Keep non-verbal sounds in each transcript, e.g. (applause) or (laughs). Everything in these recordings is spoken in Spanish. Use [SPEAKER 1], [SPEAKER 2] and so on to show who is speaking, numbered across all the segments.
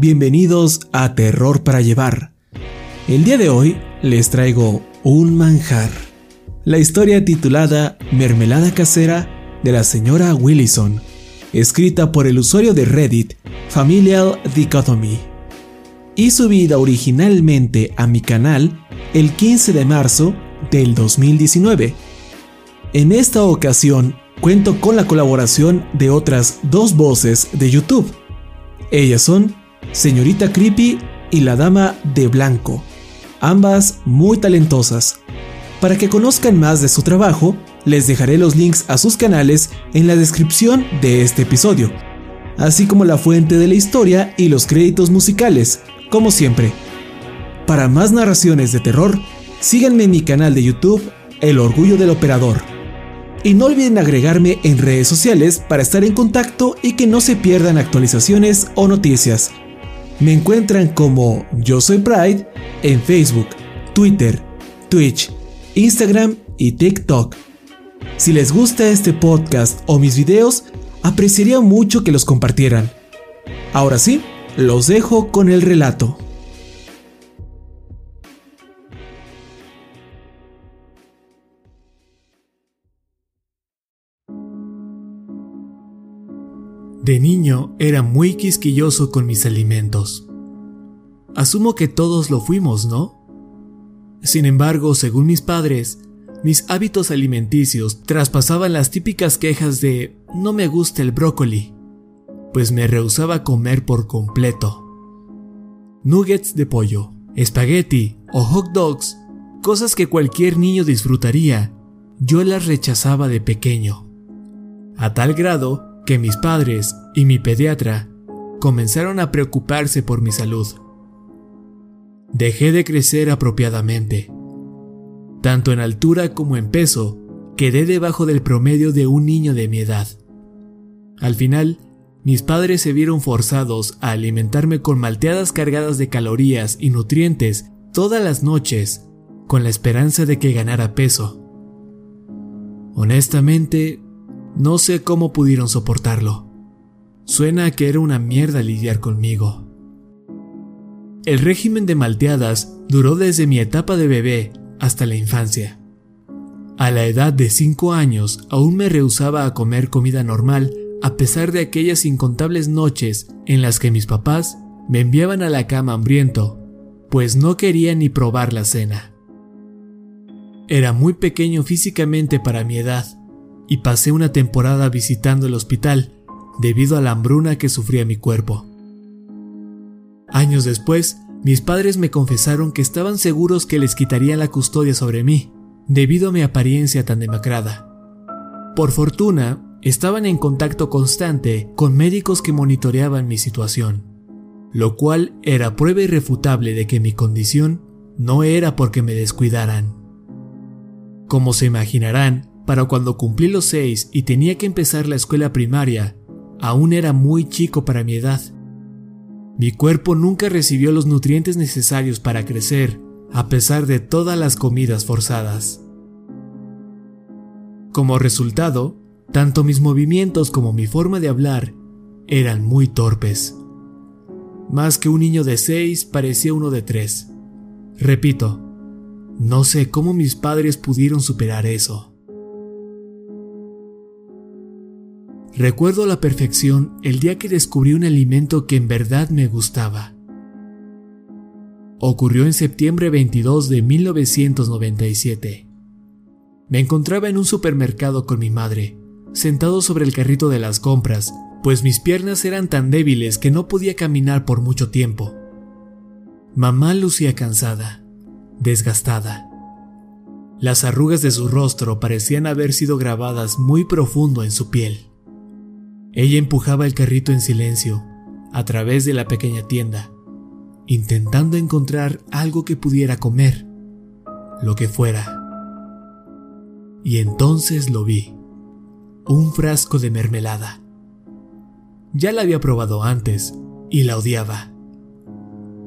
[SPEAKER 1] Bienvenidos a Terror para Llevar. El día de hoy les traigo un manjar. La historia titulada Mermelada Casera de la señora Willison, escrita por el usuario de Reddit Familial Dichotomy, y subida originalmente a mi canal el 15 de marzo del 2019. En esta ocasión cuento con la colaboración de otras dos voces de YouTube. Ellas son Señorita Creepy y la Dama de Blanco, ambas muy talentosas. Para que conozcan más de su trabajo, les dejaré los links a sus canales en la descripción de este episodio, así como la fuente de la historia y los créditos musicales, como siempre. Para más narraciones de terror, síganme en mi canal de YouTube, El Orgullo del Operador. Y no olviden agregarme en redes sociales para estar en contacto y que no se pierdan actualizaciones o noticias. Me encuentran como Yo Soy Pride en Facebook, Twitter, Twitch, Instagram y TikTok. Si les gusta este podcast o mis videos, apreciaría mucho que los compartieran. Ahora sí, los dejo con el relato. De niño era muy quisquilloso con mis alimentos. Asumo que todos lo fuimos, ¿no? Sin embargo, según mis padres, mis hábitos alimenticios traspasaban las típicas quejas de no me gusta el brócoli, pues me rehusaba comer por completo. Nuggets de pollo, espagueti o hot dogs, cosas que cualquier niño disfrutaría, yo las rechazaba de pequeño. A tal grado que mis padres y mi pediatra comenzaron a preocuparse por mi salud. Dejé de crecer apropiadamente. Tanto en altura como en peso, quedé debajo del promedio de un niño de mi edad. Al final, mis padres se vieron forzados a alimentarme con malteadas cargadas de calorías y nutrientes todas las noches, con la esperanza de que ganara peso. Honestamente, no sé cómo pudieron soportarlo. Suena que era una mierda lidiar conmigo. El régimen de malteadas duró desde mi etapa de bebé hasta la infancia. A la edad de 5 años aún me rehusaba a comer comida normal a pesar de aquellas incontables noches en las que mis papás me enviaban a la cama hambriento, pues no quería ni probar la cena. Era muy pequeño físicamente para mi edad, y pasé una temporada visitando el hospital debido a la hambruna que sufría mi cuerpo. Años después, mis padres me confesaron que estaban seguros que les quitarían la custodia sobre mí, debido a mi apariencia tan demacrada. Por fortuna, estaban en contacto constante con médicos que monitoreaban mi situación, lo cual era prueba irrefutable de que mi condición no era porque me descuidaran. Como se imaginarán, para cuando cumplí los seis y tenía que empezar la escuela primaria, aún era muy chico para mi edad. Mi cuerpo nunca recibió los nutrientes necesarios para crecer, a pesar de todas las comidas forzadas. Como resultado, tanto mis movimientos como mi forma de hablar eran muy torpes. Más que un niño de seis, parecía uno de tres. Repito, no sé cómo mis padres pudieron superar eso. Recuerdo a la perfección el día que descubrí un alimento que en verdad me gustaba. Ocurrió en septiembre 22 de 1997. Me encontraba en un supermercado con mi madre, sentado sobre el carrito de las compras, pues mis piernas eran tan débiles que no podía caminar por mucho tiempo. Mamá lucía cansada, desgastada. Las arrugas de su rostro parecían haber sido grabadas muy profundo en su piel. Ella empujaba el carrito en silencio, a través de la pequeña tienda, intentando encontrar algo que pudiera comer, lo que fuera. Y entonces lo vi, un frasco de mermelada. Ya la había probado antes y la odiaba.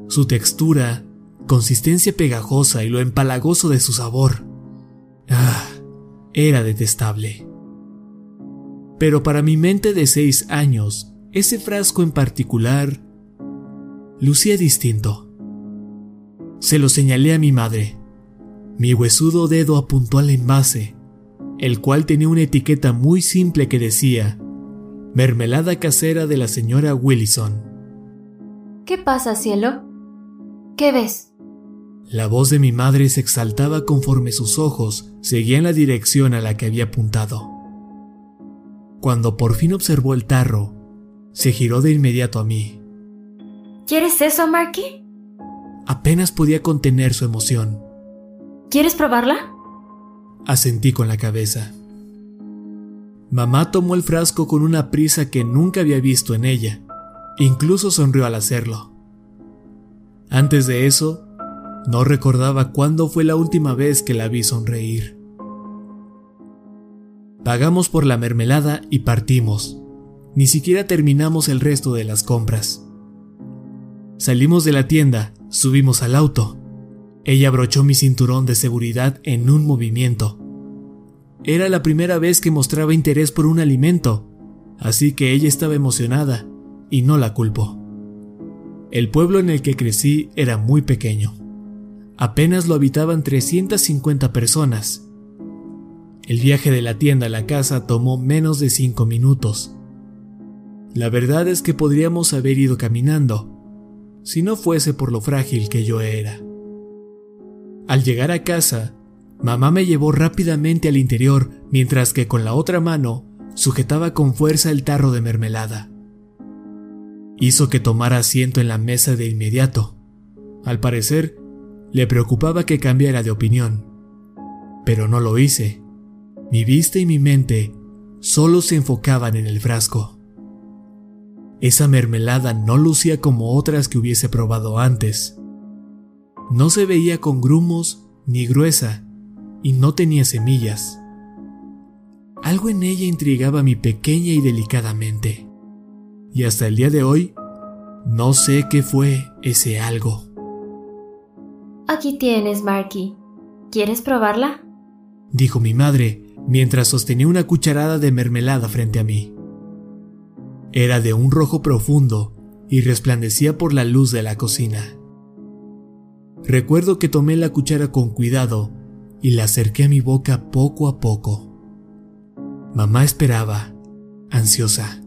[SPEAKER 1] Su textura, consistencia pegajosa y lo empalagoso de su sabor. Ah, era detestable. Pero para mi mente de seis años, ese frasco en particular lucía distinto. Se lo señalé a mi madre. Mi huesudo dedo apuntó al envase, el cual tenía una etiqueta muy simple que decía Mermelada casera de la señora Willison.
[SPEAKER 2] ¿Qué pasa, cielo? ¿Qué ves?
[SPEAKER 1] La voz de mi madre se exaltaba conforme sus ojos seguían la dirección a la que había apuntado. Cuando por fin observó el tarro, se giró de inmediato a mí.
[SPEAKER 2] ¿Quieres eso, Marky?
[SPEAKER 1] Apenas podía contener su emoción.
[SPEAKER 2] ¿Quieres probarla?
[SPEAKER 1] Asentí con la cabeza. Mamá tomó el frasco con una prisa que nunca había visto en ella. Incluso sonrió al hacerlo. Antes de eso, no recordaba cuándo fue la última vez que la vi sonreír. Pagamos por la mermelada y partimos. Ni siquiera terminamos el resto de las compras. Salimos de la tienda, subimos al auto. Ella abrochó mi cinturón de seguridad en un movimiento era la primera vez que mostraba interés por un alimento, así que ella estaba emocionada, y no la culpo. El pueblo en el que crecí era muy pequeño. Apenas lo habitaban 350 personas. El viaje de la tienda a la casa tomó menos de 5 minutos. La verdad es que podríamos haber ido caminando, si no fuese por lo frágil que yo era. Al llegar a casa, Mamá me llevó rápidamente al interior mientras que con la otra mano sujetaba con fuerza el tarro de mermelada. Hizo que tomara asiento en la mesa de inmediato. Al parecer, le preocupaba que cambiara de opinión. Pero no lo hice. Mi vista y mi mente solo se enfocaban en el frasco. Esa mermelada no lucía como otras que hubiese probado antes. No se veía con grumos ni gruesa, y no tenía semillas. Algo en ella intrigaba mi pequeña y delicada mente. Y hasta el día de hoy, no sé qué fue ese algo.
[SPEAKER 2] Aquí tienes, Marky. ¿Quieres probarla?
[SPEAKER 1] Dijo mi madre mientras sostenía una cucharada de mermelada frente a mí. Era de un rojo profundo y resplandecía por la luz de la cocina. Recuerdo que tomé la cuchara con cuidado y la acerqué a mi boca poco a poco. Mamá esperaba, ansiosa.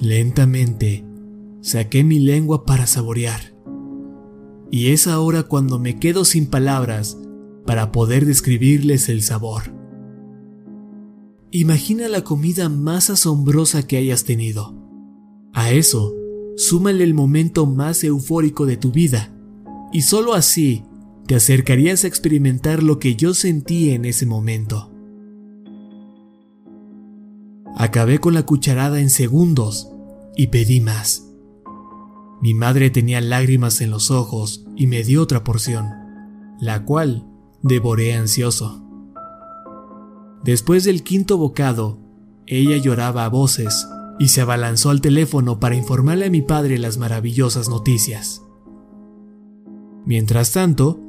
[SPEAKER 1] Lentamente saqué mi lengua para saborear. Y es ahora cuando me quedo sin palabras para poder describirles el sabor. Imagina la comida más asombrosa que hayas tenido. A eso, súmale el momento más eufórico de tu vida, y solo así te acercarías a experimentar lo que yo sentí en ese momento. Acabé con la cucharada en segundos y pedí más. Mi madre tenía lágrimas en los ojos y me dio otra porción, la cual devoré ansioso. Después del quinto bocado, ella lloraba a voces y se abalanzó al teléfono para informarle a mi padre las maravillosas noticias. Mientras tanto,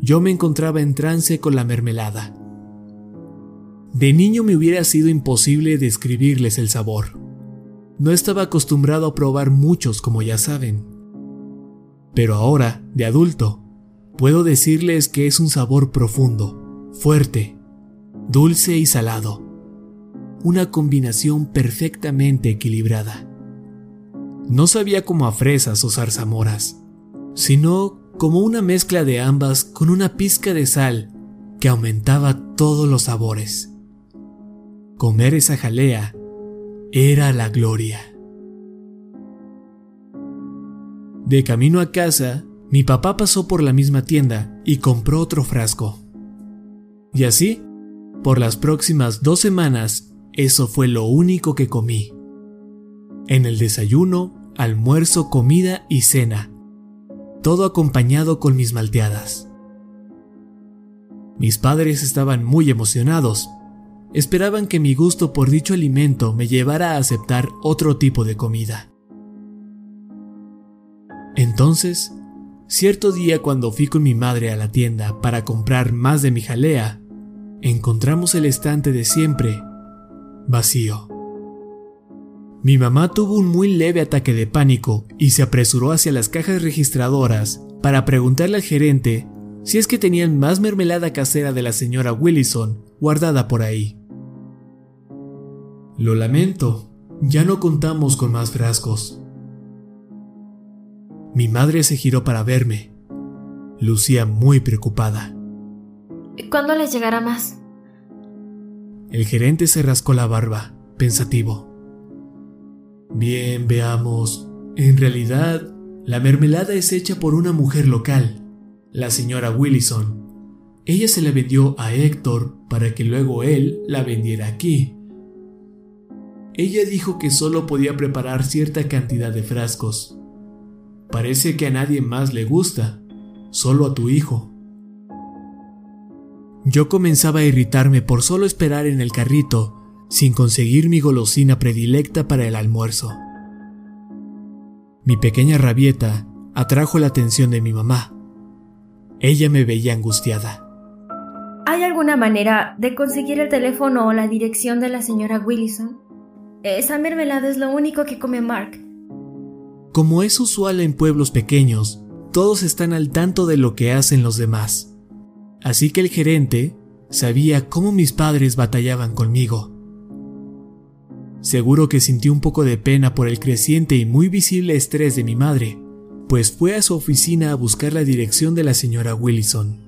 [SPEAKER 1] yo me encontraba en trance con la mermelada. De niño me hubiera sido imposible describirles el sabor. No estaba acostumbrado a probar muchos, como ya saben. Pero ahora, de adulto, puedo decirles que es un sabor profundo, fuerte, dulce y salado. Una combinación perfectamente equilibrada. No sabía como a fresas o zarzamoras, sino como una mezcla de ambas con una pizca de sal que aumentaba todos los sabores. Comer esa jalea era la gloria. De camino a casa, mi papá pasó por la misma tienda y compró otro frasco. Y así, por las próximas dos semanas, eso fue lo único que comí. En el desayuno, almuerzo, comida y cena, todo acompañado con mis malteadas. Mis padres estaban muy emocionados. Esperaban que mi gusto por dicho alimento me llevara a aceptar otro tipo de comida. Entonces, cierto día cuando fui con mi madre a la tienda para comprar más de mi jalea, encontramos el estante de siempre vacío. Mi mamá tuvo un muy leve ataque de pánico y se apresuró hacia las cajas registradoras para preguntarle al gerente si es que tenían más mermelada casera de la señora Willison guardada por ahí. Lo lamento, ya no contamos con más frascos. Mi madre se giró para verme. Lucía muy preocupada.
[SPEAKER 2] ¿Cuándo les llegará más?
[SPEAKER 1] El gerente se rascó la barba, pensativo. Bien, veamos. En realidad, la mermelada es hecha por una mujer local, la señora Willison. Ella se la vendió a Héctor para que luego él la vendiera aquí. Ella dijo que solo podía preparar cierta cantidad de frascos. Parece que a nadie más le gusta, solo a tu hijo. Yo comenzaba a irritarme por solo esperar en el carrito sin conseguir mi golosina predilecta para el almuerzo. Mi pequeña rabieta atrajo la atención de mi mamá. Ella me veía angustiada.
[SPEAKER 2] ¿Hay alguna manera de conseguir el teléfono o la dirección de la señora Willison? Esa mermelada es lo único que come Mark.
[SPEAKER 1] Como es usual en pueblos pequeños, todos están al tanto de lo que hacen los demás. Así que el gerente sabía cómo mis padres batallaban conmigo. Seguro que sintió un poco de pena por el creciente y muy visible estrés de mi madre, pues fue a su oficina a buscar la dirección de la señora Willison.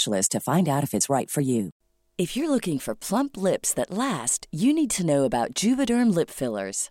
[SPEAKER 3] specialist to find out if it's right for you. If you're looking for plump lips that last, you need to know about Juvederm lip fillers.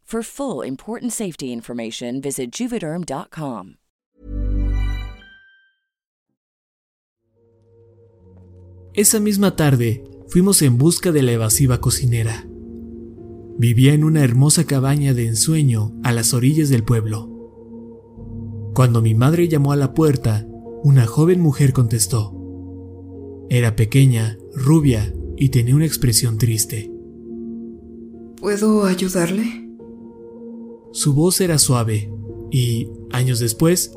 [SPEAKER 3] For full important safety information, visit juvederm.com.
[SPEAKER 1] Esa misma tarde fuimos en busca de la evasiva cocinera. Vivía en una hermosa cabaña de ensueño a las orillas del pueblo. Cuando mi madre llamó a la puerta, una joven mujer contestó. Era pequeña, rubia y tenía una expresión triste.
[SPEAKER 4] ¿Puedo ayudarle?
[SPEAKER 1] Su voz era suave y, años después,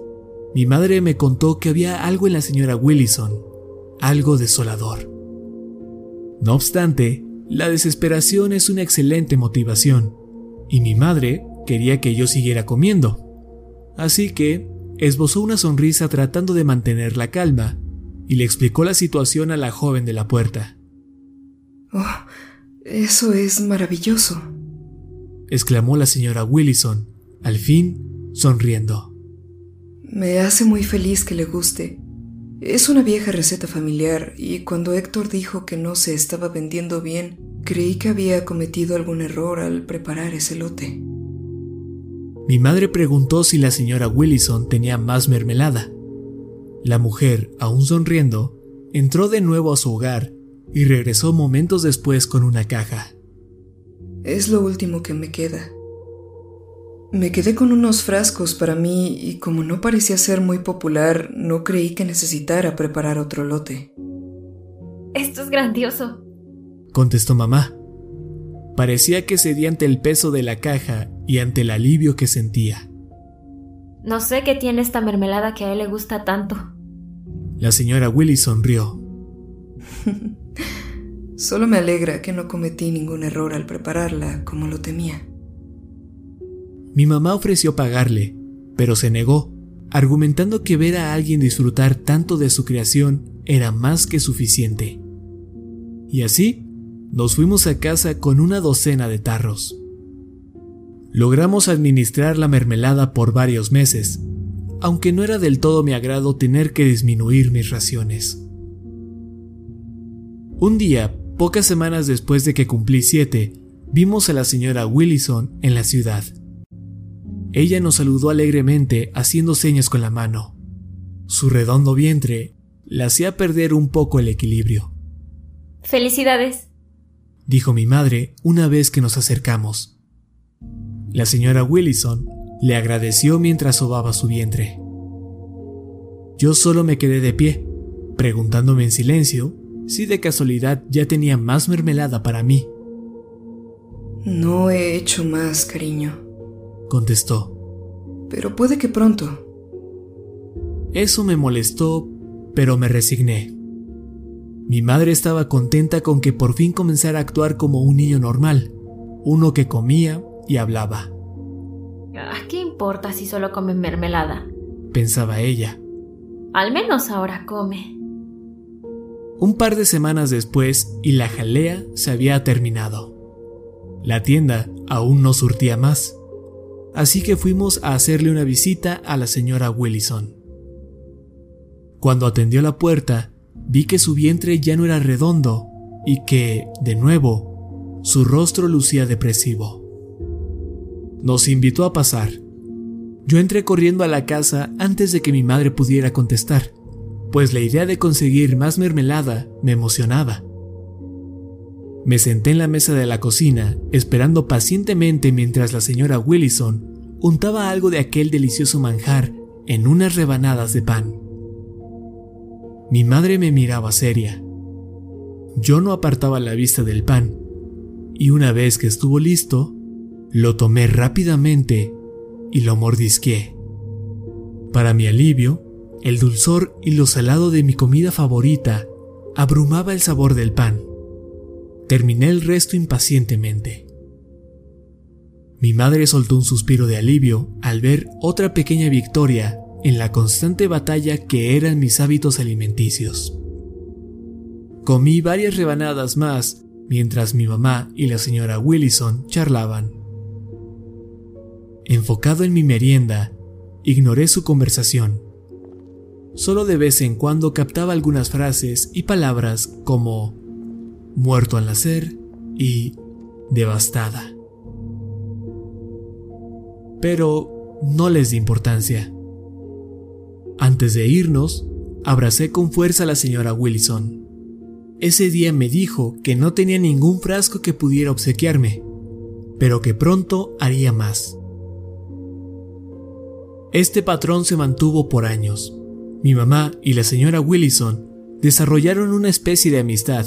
[SPEAKER 1] mi madre me contó que había algo en la señora Willison, algo desolador. No obstante, la desesperación es una excelente motivación, y mi madre quería que yo siguiera comiendo. Así que esbozó una sonrisa tratando de mantener la calma y le explicó la situación a la joven de la puerta.
[SPEAKER 4] Oh, eso es maravilloso,
[SPEAKER 1] exclamó la señora Willison, al fin sonriendo.
[SPEAKER 4] Me hace muy feliz que le guste. Es una vieja receta familiar y cuando Héctor dijo que no se estaba vendiendo bien, creí que había cometido algún error al preparar ese lote.
[SPEAKER 1] Mi madre preguntó si la señora Willison tenía más mermelada. La mujer, aún sonriendo, entró de nuevo a su hogar y regresó momentos después con una caja.
[SPEAKER 4] Es lo último que me queda. Me quedé con unos frascos para mí y como no parecía ser muy popular, no creí que necesitara preparar otro lote.
[SPEAKER 2] Esto es grandioso,
[SPEAKER 1] contestó mamá. Parecía que cedía ante el peso de la caja y ante el alivio que sentía.
[SPEAKER 2] No sé qué tiene esta mermelada que a él le gusta tanto.
[SPEAKER 1] La señora Willy sonrió. (laughs)
[SPEAKER 4] Solo me alegra que no cometí ningún error al prepararla como lo temía.
[SPEAKER 1] Mi mamá ofreció pagarle, pero se negó, argumentando que ver a alguien disfrutar tanto de su creación era más que suficiente. Y así, nos fuimos a casa con una docena de tarros. Logramos administrar la mermelada por varios meses, aunque no era del todo mi agrado tener que disminuir mis raciones. Un día, pocas semanas después de que cumplí siete, vimos a la señora Willison en la ciudad. Ella nos saludó alegremente haciendo señas con la mano. Su redondo vientre la hacía perder un poco el equilibrio.
[SPEAKER 2] Felicidades,
[SPEAKER 1] dijo mi madre una vez que nos acercamos. La señora Willison le agradeció mientras sobaba su vientre. Yo solo me quedé de pie, preguntándome en silencio si de casualidad ya tenía más mermelada para mí.
[SPEAKER 4] No he hecho más, cariño,
[SPEAKER 1] contestó.
[SPEAKER 4] Pero puede que pronto.
[SPEAKER 1] Eso me molestó, pero me resigné. Mi madre estaba contenta con que por fin comenzara a actuar como un niño normal, uno que comía y hablaba.
[SPEAKER 2] Ah, ¿Qué importa si solo come mermelada?
[SPEAKER 1] pensaba ella.
[SPEAKER 2] Al menos ahora come.
[SPEAKER 1] Un par de semanas después y la jalea se había terminado. La tienda aún no surtía más así que fuimos a hacerle una visita a la señora Willison. Cuando atendió la puerta, vi que su vientre ya no era redondo y que, de nuevo, su rostro lucía depresivo. Nos invitó a pasar. Yo entré corriendo a la casa antes de que mi madre pudiera contestar, pues la idea de conseguir más mermelada me emocionaba. Me senté en la mesa de la cocina, esperando pacientemente mientras la señora Willison untaba algo de aquel delicioso manjar en unas rebanadas de pan. Mi madre me miraba seria. Yo no apartaba la vista del pan, y una vez que estuvo listo, lo tomé rápidamente y lo mordisqué. Para mi alivio, el dulzor y lo salado de mi comida favorita abrumaba el sabor del pan. Terminé el resto impacientemente. Mi madre soltó un suspiro de alivio al ver otra pequeña victoria en la constante batalla que eran mis hábitos alimenticios. Comí varias rebanadas más mientras mi mamá y la señora Willison charlaban. Enfocado en mi merienda, ignoré su conversación. Solo de vez en cuando captaba algunas frases y palabras como muerto al nacer y devastada pero no les di importancia. Antes de irnos, abracé con fuerza a la señora Wilson. Ese día me dijo que no tenía ningún frasco que pudiera obsequiarme, pero que pronto haría más. Este patrón se mantuvo por años. Mi mamá y la señora Willison desarrollaron una especie de amistad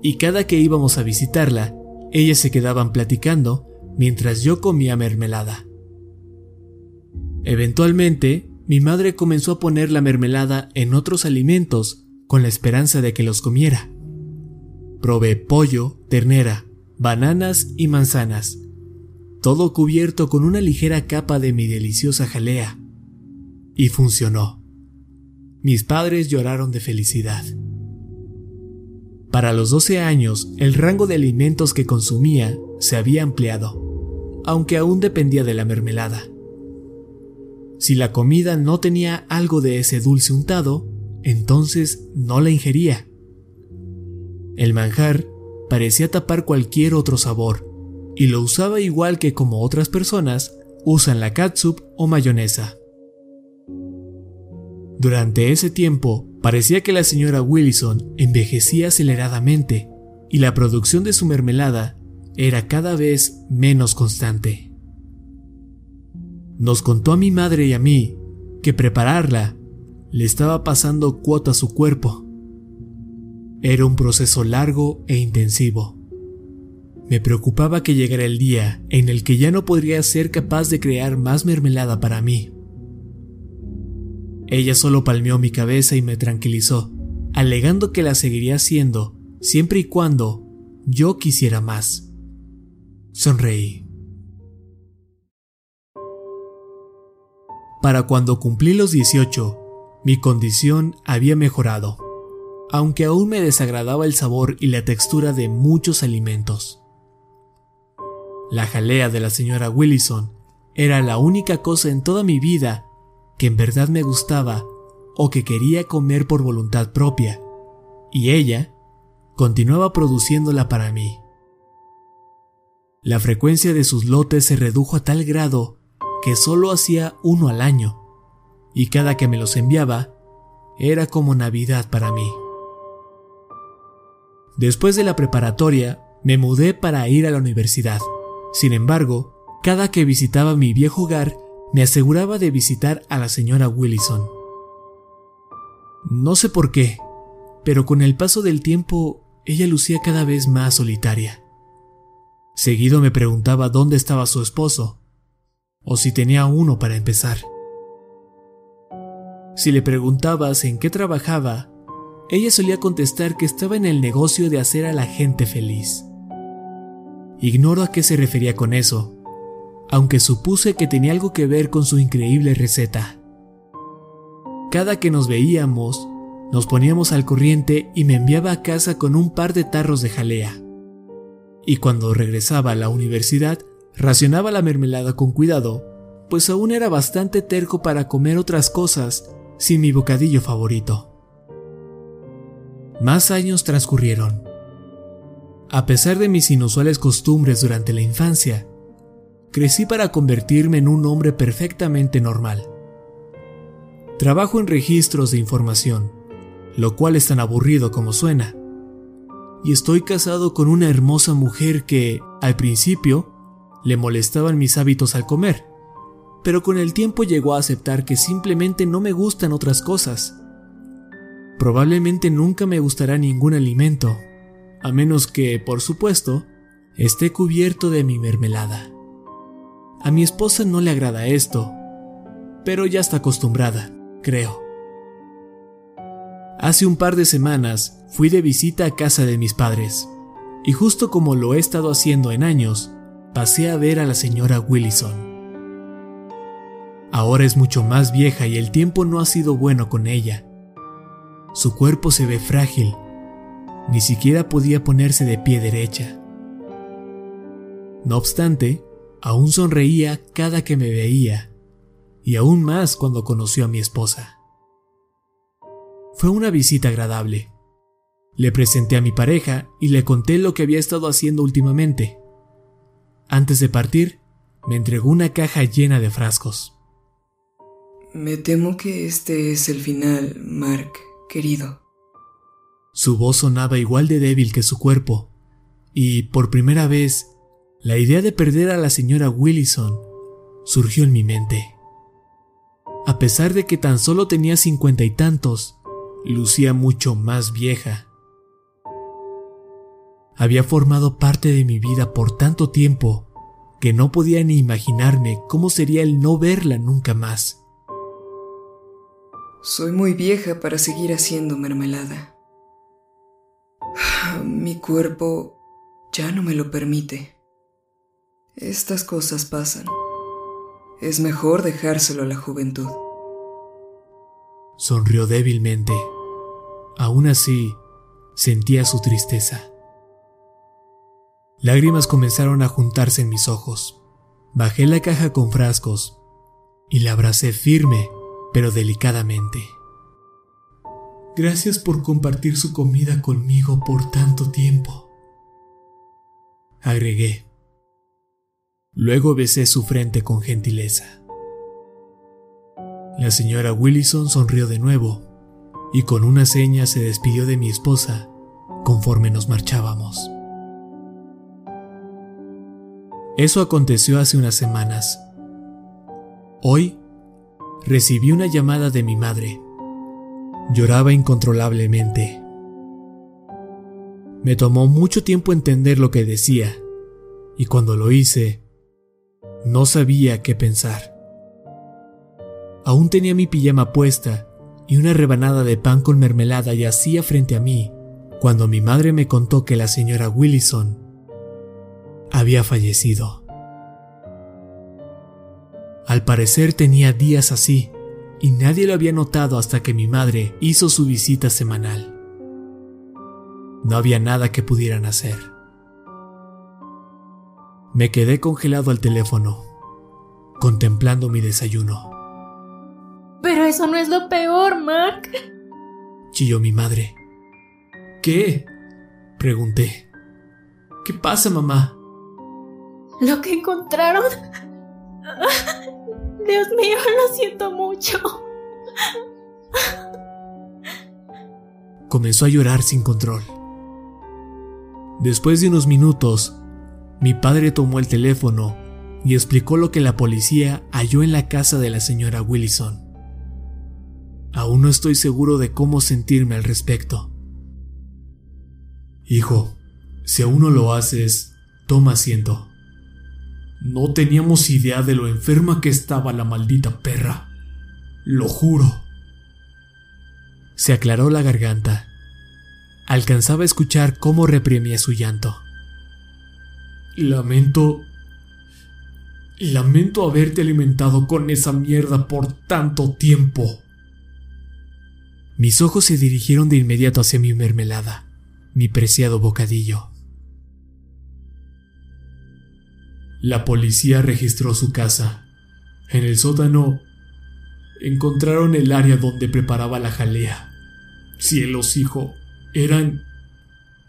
[SPEAKER 1] y cada que íbamos a visitarla, ellas se quedaban platicando mientras yo comía mermelada. Eventualmente, mi madre comenzó a poner la mermelada en otros alimentos con la esperanza de que los comiera. Probé pollo, ternera, bananas y manzanas, todo cubierto con una ligera capa de mi deliciosa jalea. Y funcionó. Mis padres lloraron de felicidad. Para los 12 años, el rango de alimentos que consumía se había ampliado, aunque aún dependía de la mermelada. Si la comida no tenía algo de ese dulce untado, entonces no la ingería. El manjar parecía tapar cualquier otro sabor, y lo usaba igual que como otras personas usan la catsup o mayonesa. Durante ese tiempo, parecía que la señora Willison envejecía aceleradamente y la producción de su mermelada era cada vez menos constante. Nos contó a mi madre y a mí que prepararla le estaba pasando cuota a su cuerpo. Era un proceso largo e intensivo. Me preocupaba que llegara el día en el que ya no podría ser capaz de crear más mermelada para mí. Ella solo palmeó mi cabeza y me tranquilizó, alegando que la seguiría haciendo siempre y cuando yo quisiera más. Sonreí. Para cuando cumplí los 18, mi condición había mejorado, aunque aún me desagradaba el sabor y la textura de muchos alimentos. La jalea de la señora Willison era la única cosa en toda mi vida que en verdad me gustaba o que quería comer por voluntad propia, y ella continuaba produciéndola para mí. La frecuencia de sus lotes se redujo a tal grado que solo hacía uno al año, y cada que me los enviaba era como Navidad para mí. Después de la preparatoria, me mudé para ir a la universidad. Sin embargo, cada que visitaba mi viejo hogar, me aseguraba de visitar a la señora Willison. No sé por qué, pero con el paso del tiempo ella lucía cada vez más solitaria. Seguido me preguntaba dónde estaba su esposo, o si tenía uno para empezar. Si le preguntabas en qué trabajaba, ella solía contestar que estaba en el negocio de hacer a la gente feliz. Ignoro a qué se refería con eso, aunque supuse que tenía algo que ver con su increíble receta. Cada que nos veíamos, nos poníamos al corriente y me enviaba a casa con un par de tarros de jalea. Y cuando regresaba a la universidad, Racionaba la mermelada con cuidado, pues aún era bastante terco para comer otras cosas sin mi bocadillo favorito. Más años transcurrieron. A pesar de mis inusuales costumbres durante la infancia, crecí para convertirme en un hombre perfectamente normal. Trabajo en registros de información, lo cual es tan aburrido como suena. Y estoy casado con una hermosa mujer que, al principio, le molestaban mis hábitos al comer, pero con el tiempo llegó a aceptar que simplemente no me gustan otras cosas. Probablemente nunca me gustará ningún alimento, a menos que, por supuesto, esté cubierto de mi mermelada. A mi esposa no le agrada esto, pero ya está acostumbrada, creo. Hace un par de semanas fui de visita a casa de mis padres, y justo como lo he estado haciendo en años, pasé a ver a la señora Willison. Ahora es mucho más vieja y el tiempo no ha sido bueno con ella. Su cuerpo se ve frágil, ni siquiera podía ponerse de pie derecha. No obstante, aún sonreía cada que me veía, y aún más cuando conoció a mi esposa. Fue una visita agradable. Le presenté a mi pareja y le conté lo que había estado haciendo últimamente. Antes de partir, me entregó una caja llena de frascos.
[SPEAKER 4] Me temo que este es el final, Mark, querido.
[SPEAKER 1] Su voz sonaba igual de débil que su cuerpo, y por primera vez, la idea de perder a la señora Willison surgió en mi mente. A pesar de que tan solo tenía cincuenta y tantos, lucía mucho más vieja. Había formado parte de mi vida por tanto tiempo que no podía ni imaginarme cómo sería el no verla nunca más.
[SPEAKER 4] Soy muy vieja para seguir haciendo mermelada. Mi cuerpo ya no me lo permite. Estas cosas pasan. Es mejor dejárselo a la juventud.
[SPEAKER 1] Sonrió débilmente. Aún así, sentía su tristeza. Lágrimas comenzaron a juntarse en mis ojos. Bajé la caja con frascos y la abracé firme pero delicadamente. Gracias por compartir su comida conmigo por tanto tiempo. Agregué. Luego besé su frente con gentileza. La señora Willison sonrió de nuevo y con una seña se despidió de mi esposa conforme nos marchábamos. Eso aconteció hace unas semanas. Hoy recibí una llamada de mi madre. Lloraba incontrolablemente. Me tomó mucho tiempo entender lo que decía, y cuando lo hice, no sabía qué pensar. Aún tenía mi pijama puesta y una rebanada de pan con mermelada yacía frente a mí cuando mi madre me contó que la señora Willison había fallecido. Al parecer tenía días así, y nadie lo había notado hasta que mi madre hizo su visita semanal. No había nada que pudieran hacer. Me quedé congelado al teléfono, contemplando mi desayuno.
[SPEAKER 2] Pero eso no es lo peor, Mark.
[SPEAKER 1] Chilló mi madre. ¿Qué? Pregunté. ¿Qué pasa, mamá?
[SPEAKER 2] Lo que encontraron Dios mío, lo siento mucho.
[SPEAKER 1] Comenzó a llorar sin control. Después de unos minutos, mi padre tomó el teléfono y explicó lo que la policía halló en la casa de la señora Willison. Aún no estoy seguro de cómo sentirme al respecto. Hijo, si aún no lo haces, toma asiento. No teníamos idea de lo enferma que estaba la maldita perra. Lo juro. Se aclaró la garganta. Alcanzaba a escuchar cómo reprimía su llanto. Lamento... Lamento haberte alimentado con esa mierda por tanto tiempo. Mis ojos se dirigieron de inmediato hacia mi mermelada, mi preciado bocadillo. La policía registró su casa. En el sótano encontraron el área donde preparaba la jalea. Cielos, hijo, eran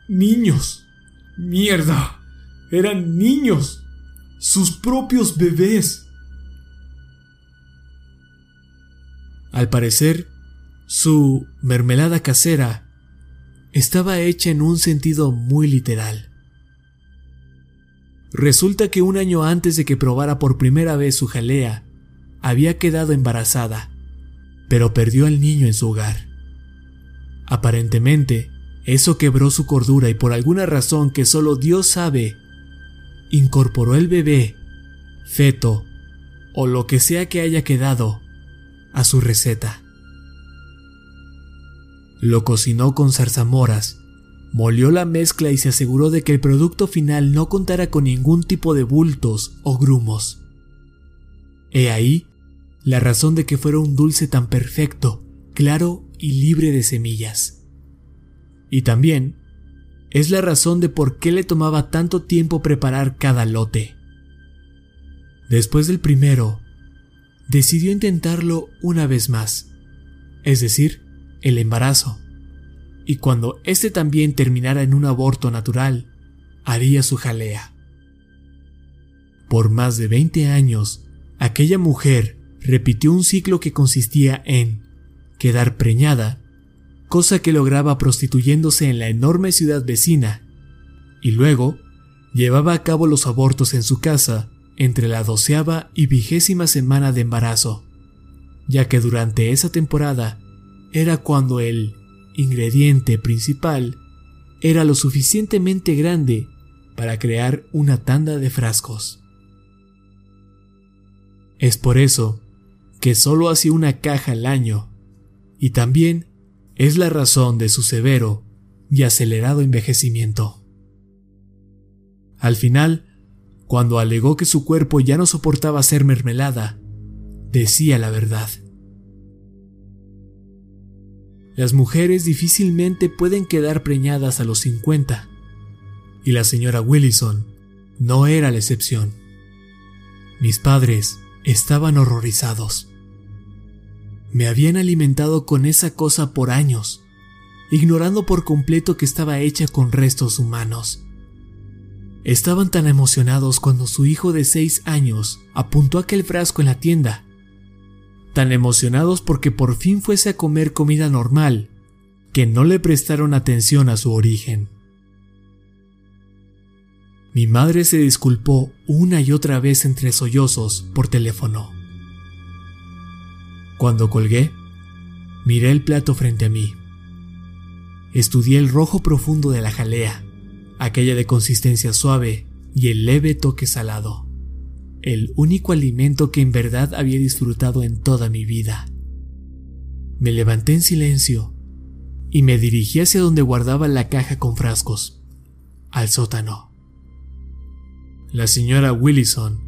[SPEAKER 1] niños. Mierda, eran niños. Sus propios bebés. Al parecer, su mermelada casera estaba hecha en un sentido muy literal. Resulta que un año antes de que probara por primera vez su jalea, había quedado embarazada, pero perdió al niño en su hogar. Aparentemente, eso quebró su cordura y por alguna razón que solo Dios sabe, incorporó el bebé, feto o lo que sea que haya quedado a su receta. Lo cocinó con zarzamoras molió la mezcla y se aseguró de que el producto final no contara con ningún tipo de bultos o grumos. He ahí la razón de que fuera un dulce tan perfecto, claro y libre de semillas. Y también es la razón de por qué le tomaba tanto tiempo preparar cada lote. Después del primero, decidió intentarlo una vez más, es decir, el embarazo. Y cuando éste también terminara en un aborto natural, haría su jalea. Por más de 20 años, aquella mujer repitió un ciclo que consistía en quedar preñada, cosa que lograba prostituyéndose en la enorme ciudad vecina, y luego llevaba a cabo los abortos en su casa entre la doceava y vigésima semana de embarazo, ya que durante esa temporada era cuando el ingrediente principal era lo suficientemente grande para crear una tanda de frascos. Es por eso que solo hacía una caja al año, y también es la razón de su severo y acelerado envejecimiento. Al final, cuando alegó que su cuerpo ya no soportaba ser mermelada, decía la verdad. Las mujeres difícilmente pueden quedar preñadas a los 50, y la señora Willison no era la excepción. Mis padres estaban horrorizados. Me habían alimentado con esa cosa por años, ignorando por completo que estaba hecha con restos humanos. Estaban tan emocionados cuando su hijo de seis años apuntó aquel frasco en la tienda. Tan emocionados porque por fin fuese a comer comida normal, que no le prestaron atención a su origen. Mi madre se disculpó una y otra vez entre sollozos por teléfono. Cuando colgué, miré el plato frente a mí. Estudié el rojo profundo de la jalea, aquella de consistencia suave y el leve toque salado, el único alimento que en verdad había disfrutado en toda mi vida. Me levanté en silencio y me dirigí hacia donde guardaba la caja con frascos, al sótano. La señora Willison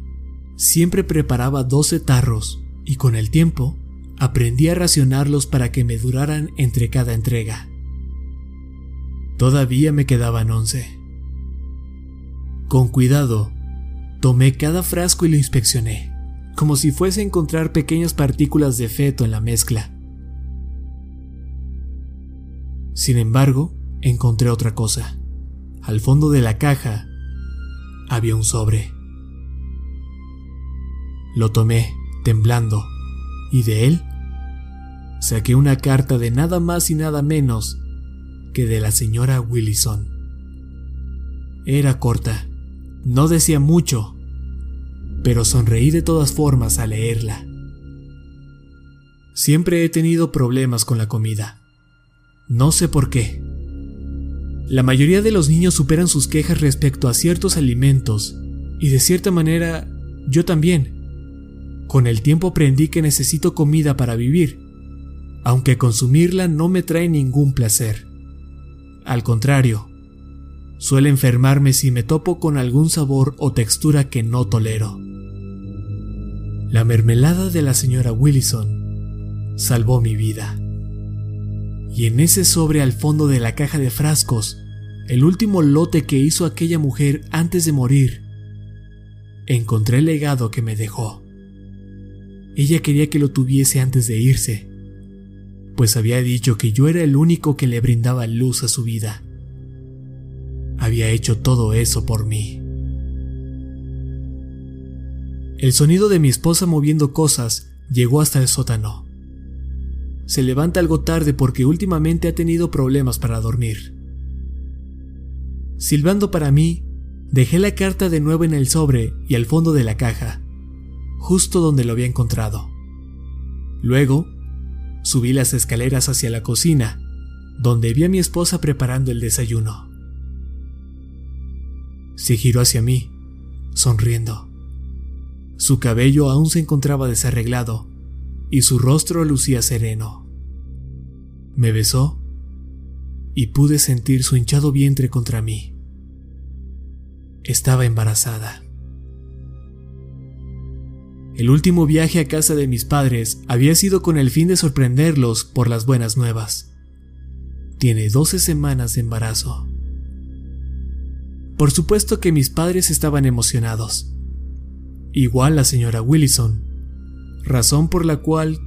[SPEAKER 1] siempre preparaba doce tarros y con el tiempo aprendí a racionarlos para que me duraran entre cada entrega. Todavía me quedaban once. Con cuidado, tomé cada frasco y lo inspeccioné, como si fuese a encontrar pequeñas partículas de feto en la mezcla. Sin embargo, encontré otra cosa. Al fondo de la caja había un sobre. Lo tomé, temblando, y de él saqué una carta de nada más y nada menos que de la señora Willison. Era corta, no decía mucho, pero sonreí de todas formas al leerla. Siempre he tenido problemas con la comida. No sé por qué. La mayoría de los niños superan sus quejas respecto a ciertos alimentos, y de cierta manera yo también. Con el tiempo aprendí que necesito comida para vivir, aunque consumirla no me trae ningún placer. Al contrario, suele enfermarme si me topo con algún sabor o textura que no tolero. La mermelada de la señora Willison salvó mi vida. Y en ese sobre al fondo de la caja de frascos, el último lote que hizo aquella mujer antes de morir, encontré el legado que me dejó. Ella quería que lo tuviese antes de irse, pues había dicho que yo era el único que le brindaba luz a su vida. Había hecho todo eso por mí. El sonido de mi esposa moviendo cosas llegó hasta el sótano. Se levanta algo tarde porque últimamente ha tenido problemas para dormir. Silbando para mí, dejé la carta de nuevo en el sobre y al fondo de la caja justo donde lo había encontrado. Luego, subí las escaleras hacia la cocina, donde vi a mi esposa preparando el desayuno. Se giró hacia mí, sonriendo. Su cabello aún se encontraba desarreglado y su rostro lucía sereno. Me besó y pude sentir su hinchado vientre contra mí. Estaba embarazada. El último viaje a casa de mis padres había sido con el fin de sorprenderlos por las buenas nuevas. Tiene 12 semanas de embarazo. Por supuesto que mis padres estaban emocionados. Igual la señora Willison, razón por la cual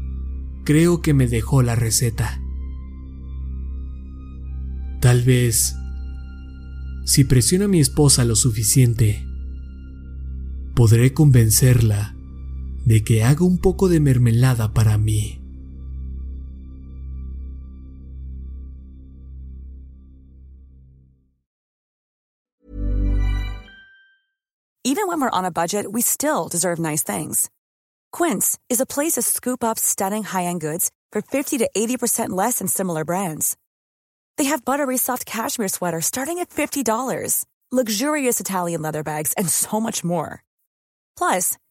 [SPEAKER 1] creo que me dejó la receta. Tal vez, si presiono a mi esposa lo suficiente, podré convencerla de que haga un poco de mermelada para mí.
[SPEAKER 5] Even when we're on a budget, we still deserve nice things. Quince is a place to scoop up stunning high-end goods for 50 to 80% less than similar brands. They have buttery soft cashmere sweaters starting at $50, luxurious Italian leather bags, and so much more. Plus,